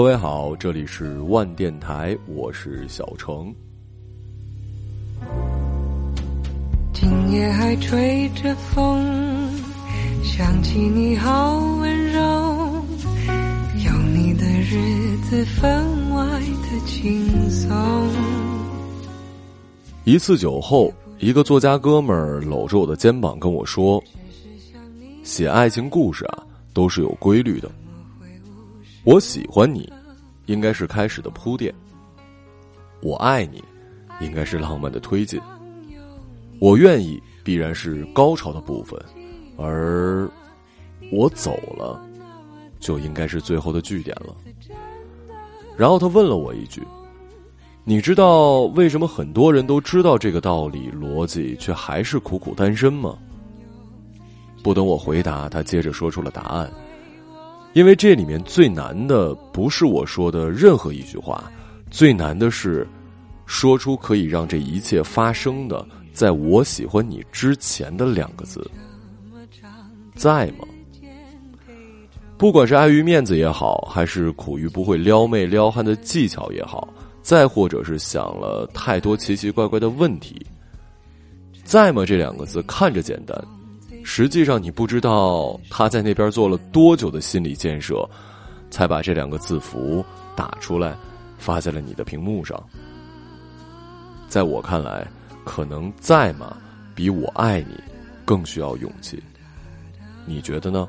各位好，这里是万电台，我是小程。今夜还吹着风，想起你好温柔，有你的日子分外的轻松。一次酒后，一个作家哥们儿搂着我的肩膀跟我说：“写爱情故事啊，都是有规律的。我喜欢你。”应该是开始的铺垫。我爱你，应该是浪漫的推进。我愿意，必然是高潮的部分，而我走了，就应该是最后的句点了。然后他问了我一句：“你知道为什么很多人都知道这个道理逻辑，却还是苦苦单身吗？”不等我回答，他接着说出了答案。因为这里面最难的不是我说的任何一句话，最难的是说出可以让这一切发生的，在我喜欢你之前的两个字，在吗？不管是碍于面子也好，还是苦于不会撩妹撩汉的技巧也好，再或者是想了太多奇奇怪怪的问题，在吗？这两个字看着简单。实际上，你不知道他在那边做了多久的心理建设，才把这两个字符打出来，发在了你的屏幕上。在我看来，可能在吗？比我爱你更需要勇气。你觉得呢？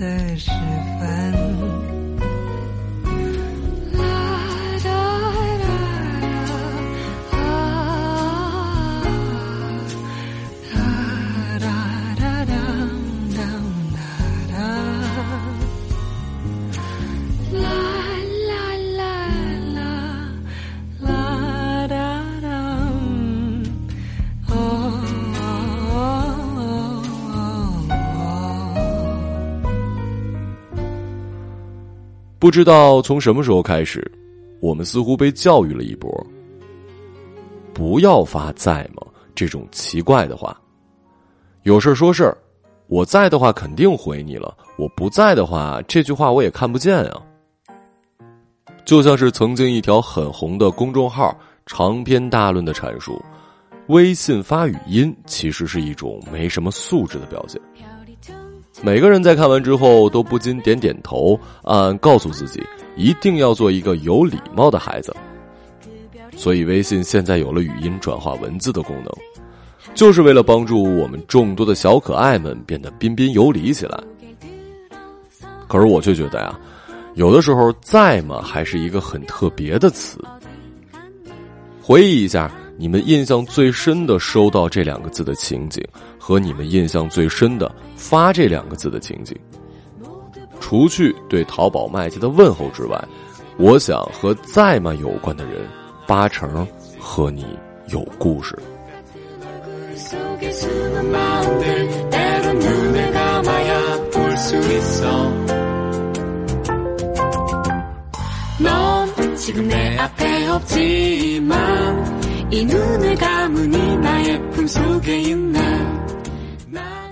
的时不知道从什么时候开始，我们似乎被教育了一波。不要发在吗这种奇怪的话。有事说事儿，我在的话肯定回你了。我不在的话，这句话我也看不见啊。就像是曾经一条很红的公众号长篇大论的阐述，微信发语音其实是一种没什么素质的表现。每个人在看完之后都不禁点点头，暗暗告诉自己一定要做一个有礼貌的孩子。所以，微信现在有了语音转化文字的功能，就是为了帮助我们众多的小可爱们变得彬彬有礼起来。可是，我却觉得呀，有的时候在吗还是一个很特别的词。回忆一下。你们印象最深的收到这两个字的情景，和你们印象最深的发这两个字的情景，除去对淘宝卖家的问候之外，我想和在吗有关的人，八成和你有故事。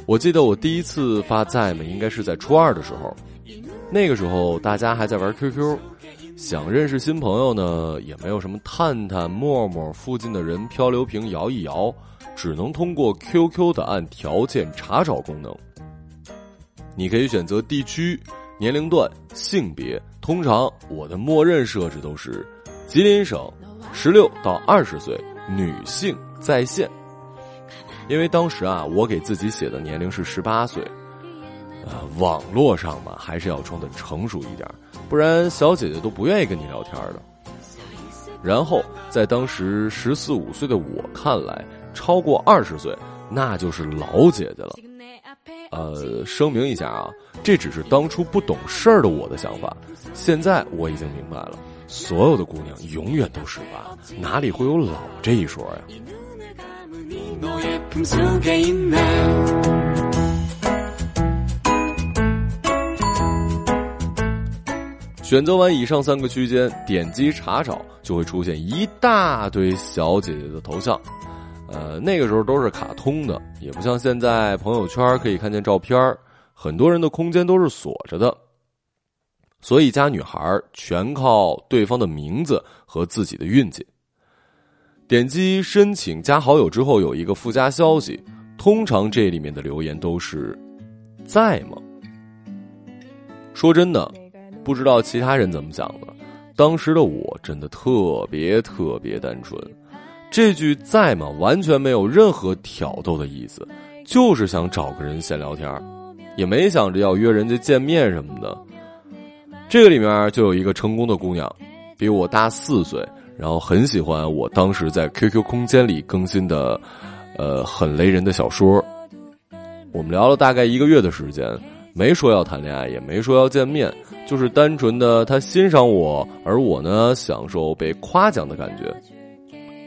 我记得我第一次发在吗，应该是在初二的时候。那个时候大家还在玩 QQ，想认识新朋友呢，也没有什么探探、陌陌附近的人漂流瓶摇一摇，只能通过 QQ 的按条件查找功能。你可以选择地区、年龄段、性别，通常我的默认设置都是吉林省，十六到二十岁，女性在线。因为当时啊，我给自己写的年龄是十八岁。呃，网络上嘛，还是要装的成熟一点，不然小姐姐都不愿意跟你聊天的。然后，在当时十四五岁的我看来，超过二十岁那就是老姐姐了。呃，声明一下啊，这只是当初不懂事儿的我的想法。现在我已经明白了，所有的姑娘永远都十八，哪里会有老这一说呀？选择完以上三个区间，点击查找就会出现一大堆小姐姐的头像。呃，那个时候都是卡通的，也不像现在朋友圈可以看见照片很多人的空间都是锁着的，所以加女孩全靠对方的名字和自己的运气。点击申请加好友之后，有一个附加消息，通常这里面的留言都是“在吗？”说真的。不知道其他人怎么想的，当时的我真的特别特别单纯。这句在吗？完全没有任何挑逗的意思，就是想找个人闲聊天也没想着要约人家见面什么的。这个里面就有一个成功的姑娘，比我大四岁，然后很喜欢我当时在 QQ 空间里更新的，呃，很雷人的小说。我们聊了大概一个月的时间，没说要谈恋爱，也没说要见面。就是单纯的他欣赏我，而我呢享受被夸奖的感觉。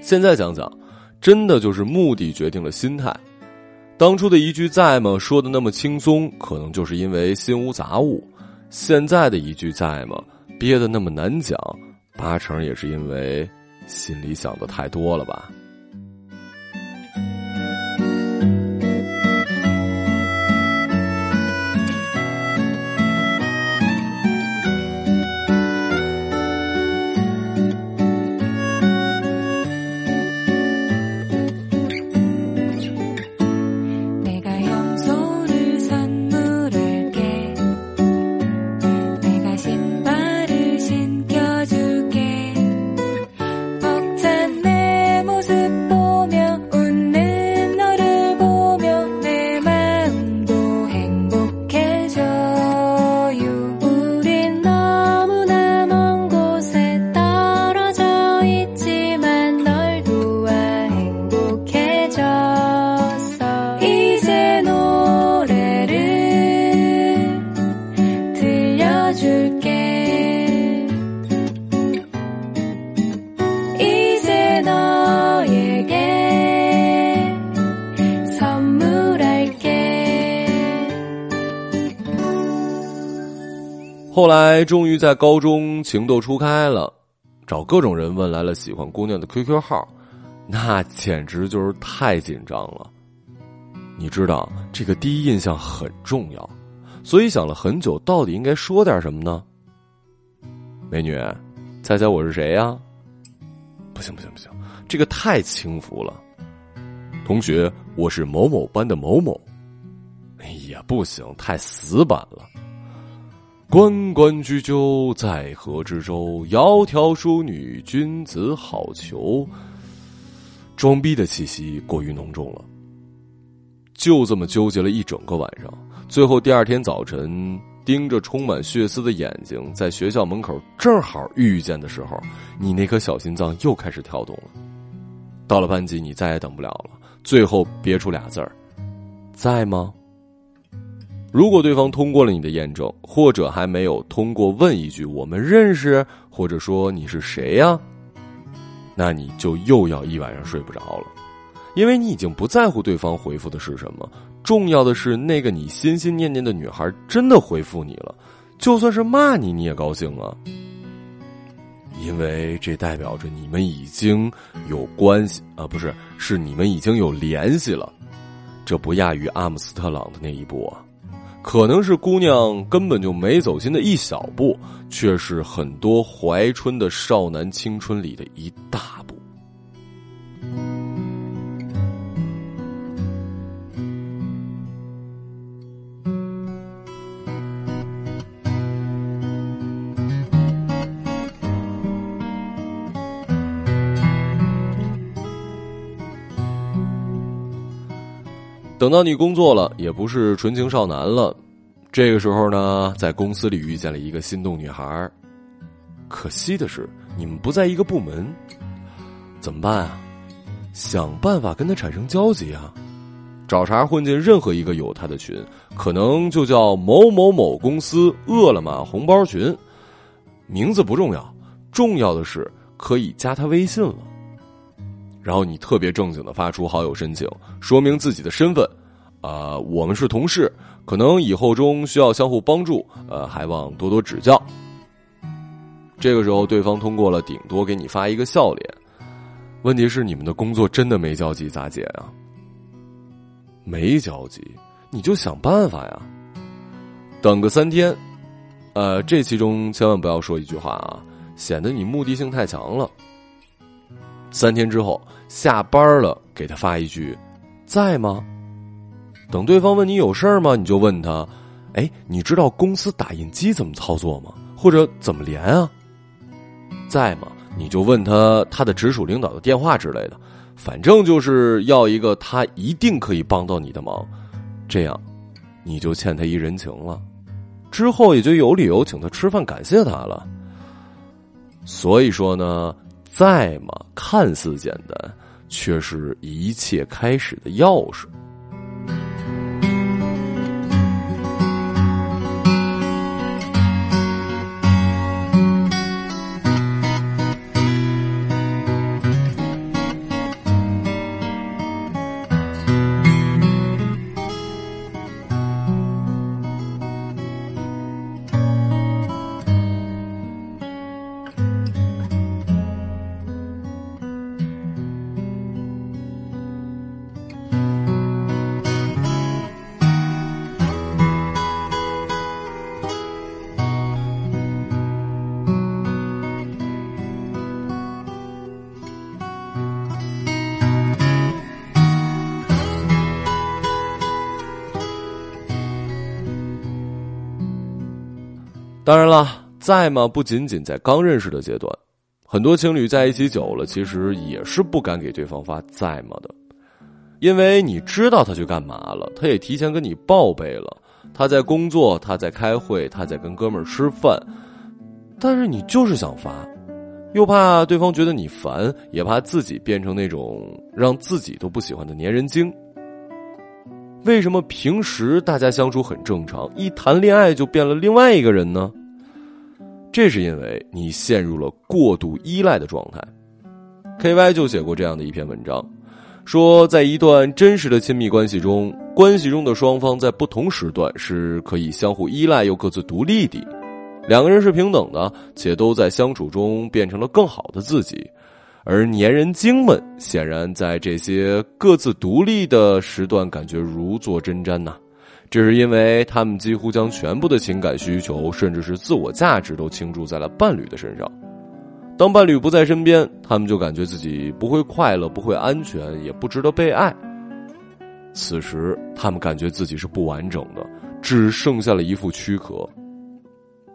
现在想想，真的就是目的决定了心态。当初的一句在吗说的那么轻松，可能就是因为心无杂物；现在的一句在吗憋得那么难讲，八成也是因为心里想的太多了吧。后来终于在高中情窦初开了，找各种人问来了喜欢姑娘的 QQ 号，那简直就是太紧张了。你知道这个第一印象很重要，所以想了很久，到底应该说点什么呢？美女，猜猜我是谁呀？不行不行不行，这个太轻浮了。同学，我是某某班的某某。哎呀，不行，太死板了。关关雎鸠，在河之洲。窈窕淑女，君子好逑。装逼的气息过于浓重了。就这么纠结了一整个晚上，最后第二天早晨，盯着充满血丝的眼睛，在学校门口正好遇见的时候，你那颗小心脏又开始跳动了。到了班级，你再也等不了了，最后憋出俩字儿：在吗？如果对方通过了你的验证，或者还没有通过，问一句“我们认识”，或者说“你是谁呀”，那你就又要一晚上睡不着了，因为你已经不在乎对方回复的是什么，重要的是那个你心心念念的女孩真的回复你了，就算是骂你，你也高兴啊，因为这代表着你们已经有关系啊，不是，是你们已经有联系了，这不亚于阿姆斯特朗的那一步啊。可能是姑娘根本就没走心的一小步，却是很多怀春的少男青春里的一大步。等到你工作了，也不是纯情少男了。这个时候呢，在公司里遇见了一个心动女孩可惜的是，你们不在一个部门，怎么办啊？想办法跟她产生交集啊！找茬混进任何一个有她的群，可能就叫某某某公司饿了么红包群，名字不重要，重要的是可以加她微信了。然后你特别正经的发出好友申请，说明自己的身份，啊，我们是同事，可能以后中需要相互帮助，呃，还望多多指教。这个时候，对方通过了，顶多给你发一个笑脸。问题是，你们的工作真的没交集咋解啊？没交集，你就想办法呀。等个三天，呃，这其中千万不要说一句话啊，显得你目的性太强了。三天之后下班了，给他发一句：“在吗？”等对方问你有事儿吗？你就问他：“哎，你知道公司打印机怎么操作吗？或者怎么连啊？”在吗？你就问他他的直属领导的电话之类的，反正就是要一个他一定可以帮到你的忙，这样你就欠他一人情了，之后也就有理由请他吃饭感谢他了。所以说呢。在嘛，看似简单，却是一切开始的钥匙。当然了，在吗？不仅仅在刚认识的阶段，很多情侣在一起久了，其实也是不敢给对方发在吗的，因为你知道他去干嘛了，他也提前跟你报备了，他在工作，他在开会，他在跟哥们儿吃饭，但是你就是想发，又怕对方觉得你烦，也怕自己变成那种让自己都不喜欢的粘人精。为什么平时大家相处很正常，一谈恋爱就变了另外一个人呢？这是因为你陷入了过度依赖的状态。K Y 就写过这样的一篇文章，说在一段真实的亲密关系中，关系中的双方在不同时段是可以相互依赖又各自独立的，两个人是平等的，且都在相处中变成了更好的自己。而粘人精们显然在这些各自独立的时段感觉如坐针毡呐，这是因为他们几乎将全部的情感需求，甚至是自我价值都倾注在了伴侣的身上。当伴侣不在身边，他们就感觉自己不会快乐、不会安全，也不值得被爱。此时，他们感觉自己是不完整的，只剩下了一副躯壳。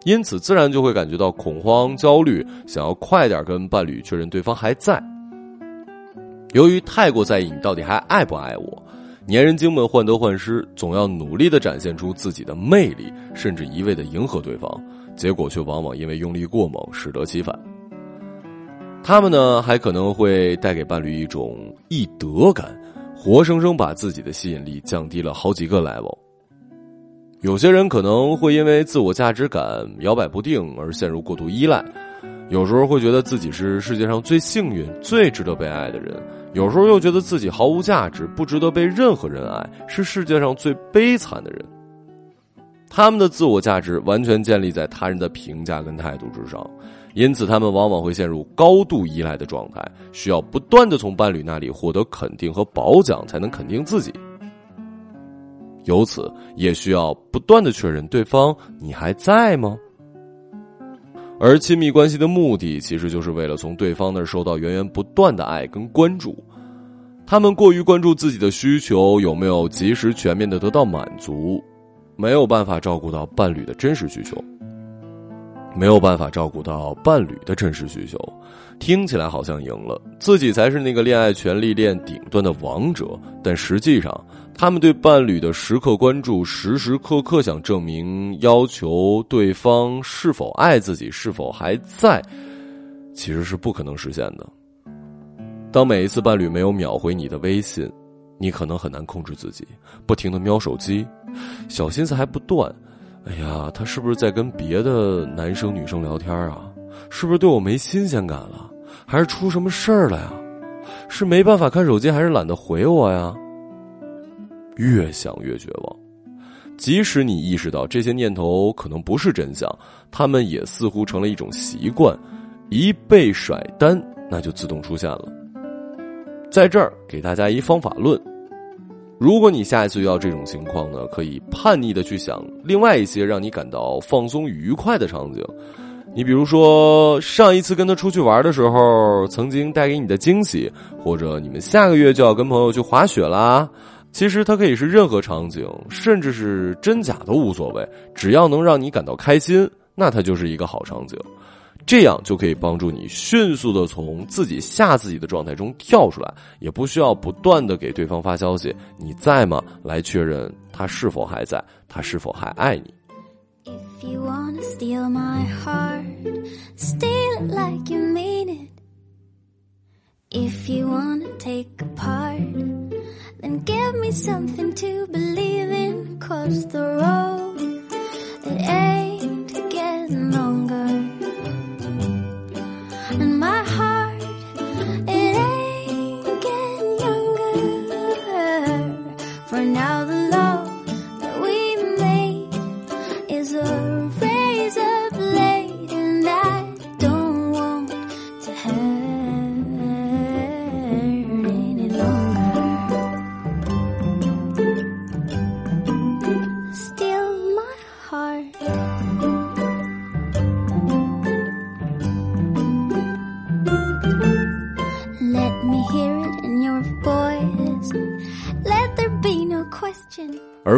因此，自然就会感觉到恐慌、焦虑，想要快点跟伴侣确认对方还在。由于太过在意你到底还爱不爱我，粘人精们患得患失，总要努力的展现出自己的魅力，甚至一味的迎合对方，结果却往往因为用力过猛，适得其反。他们呢，还可能会带给伴侣一种易得感，活生生把自己的吸引力降低了好几个 level。有些人可能会因为自我价值感摇摆不定而陷入过度依赖，有时候会觉得自己是世界上最幸运、最值得被爱的人，有时候又觉得自己毫无价值，不值得被任何人爱，是世界上最悲惨的人。他们的自我价值完全建立在他人的评价跟态度之上，因此他们往往会陷入高度依赖的状态，需要不断的从伴侣那里获得肯定和褒奖，才能肯定自己。由此，也需要不断的确认对方你还在吗？而亲密关系的目的，其实就是为了从对方那儿收到源源不断的爱跟关注。他们过于关注自己的需求有没有及时全面的得到满足。没有办法照顾到伴侣的真实需求，没有办法照顾到伴侣的真实需求，听起来好像赢了，自己才是那个恋爱权力链顶端的王者。但实际上，他们对伴侣的时刻关注，时时刻刻想证明、要求对方是否爱自己、是否还在，其实是不可能实现的。当每一次伴侣没有秒回你的微信，你可能很难控制自己，不停的瞄手机。小心思还不断，哎呀，他是不是在跟别的男生女生聊天啊？是不是对我没新鲜感了？还是出什么事儿了呀？是没办法看手机，还是懒得回我呀？越想越绝望。即使你意识到这些念头可能不是真相，他们也似乎成了一种习惯。一被甩单，那就自动出现了。在这儿给大家一方法论。如果你下一次遇到这种情况呢，可以叛逆的去想另外一些让你感到放松愉快的场景。你比如说，上一次跟他出去玩的时候，曾经带给你的惊喜，或者你们下个月就要跟朋友去滑雪啦。其实它可以是任何场景，甚至是真假都无所谓，只要能让你感到开心，那它就是一个好场景。这样就可以帮助你迅速的从自己吓自己的状态中跳出来，也不需要不断的给对方发消息“你在吗”来确认他是否还在，他是否还爱你 if you wanna steal my heart steal like you mean it。If you wanna take a part, then give me something to believe in. Cause the road that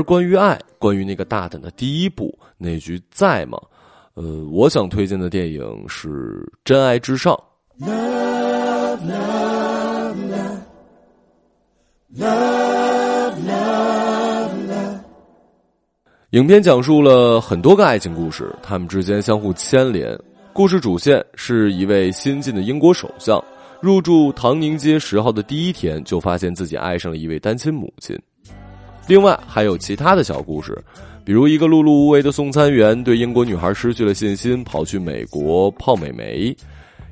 关于爱，关于那个大胆的第一步，那句在吗？呃，我想推荐的电影是《真爱至上》。影片讲述了很多个爱情故事，他们之间相互牵连。故事主线是一位新晋的英国首相，入住唐宁街十号的第一天，就发现自己爱上了一位单亲母亲。另外还有其他的小故事，比如一个碌碌无为的送餐员对英国女孩失去了信心，跑去美国泡美眉；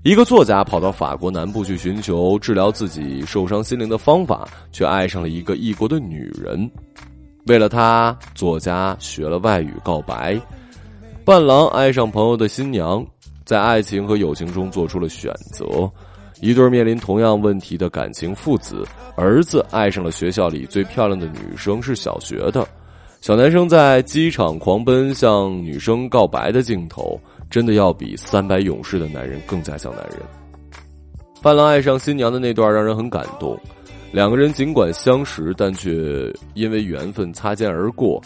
一个作家跑到法国南部去寻求治疗自己受伤心灵的方法，却爱上了一个异国的女人。为了她，作家学了外语告白；伴郎爱上朋友的新娘，在爱情和友情中做出了选择。一对面临同样问题的感情父子，儿子爱上了学校里最漂亮的女生，是小学的。小男生在机场狂奔向女生告白的镜头，真的要比三百勇士的男人更加像男人。伴郎爱上新娘的那段让人很感动，两个人尽管相识，但却因为缘分擦肩而过。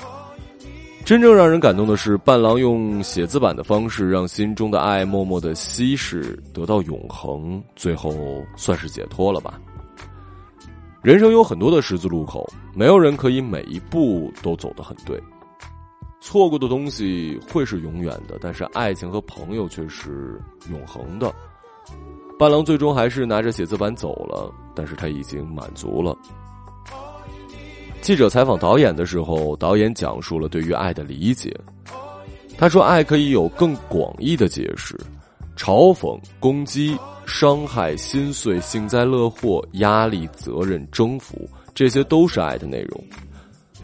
真正让人感动的是，伴郎用写字板的方式，让心中的爱默默的稀释，得到永恒，最后算是解脱了吧。人生有很多的十字路口，没有人可以每一步都走得很对。错过的东西会是永远的，但是爱情和朋友却是永恒的。伴郎最终还是拿着写字板走了，但是他已经满足了。记者采访导演的时候，导演讲述了对于爱的理解。他说：“爱可以有更广义的解释，嘲讽、攻击、伤害、心碎、幸灾乐祸、压力、责任、征服，这些都是爱的内容。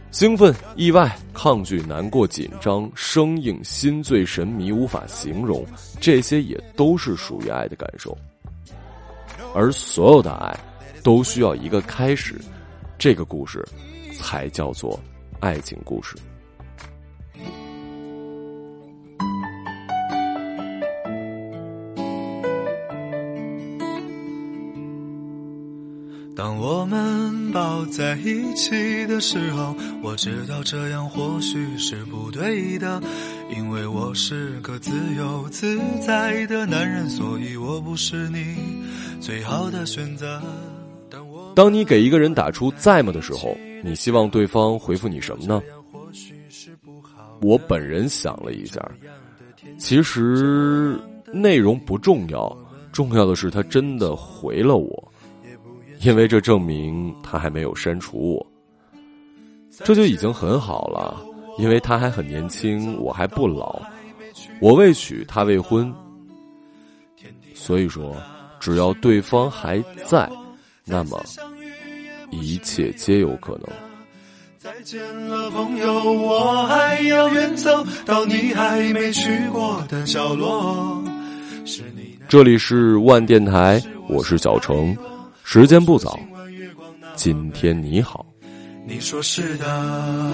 兴奋、意外、抗拒、难过、紧张、生硬、心醉、神迷，无法形容，这些也都是属于爱的感受。而所有的爱，都需要一个开始，这个故事。”才叫做爱情故事。当我们抱在一起的时候，我知道这样或许是不对的，因为我是个自由自在的男人，所以我不是你最好的选择。当你给一个人打出在吗的时候，你希望对方回复你什么呢？我本人想了一下，其实内容不重要，重要的是他真的回了我，因为这证明他还没有删除我，这就已经很好了。因为他还很年轻，我还不老，我未娶，他未婚，所以说，只要对方还在。那么，一切皆有可能。再见了，朋友，我还要远走到你还没去过的角落。这里是万电台，我是小程，时间不早，今天你好。你说是的。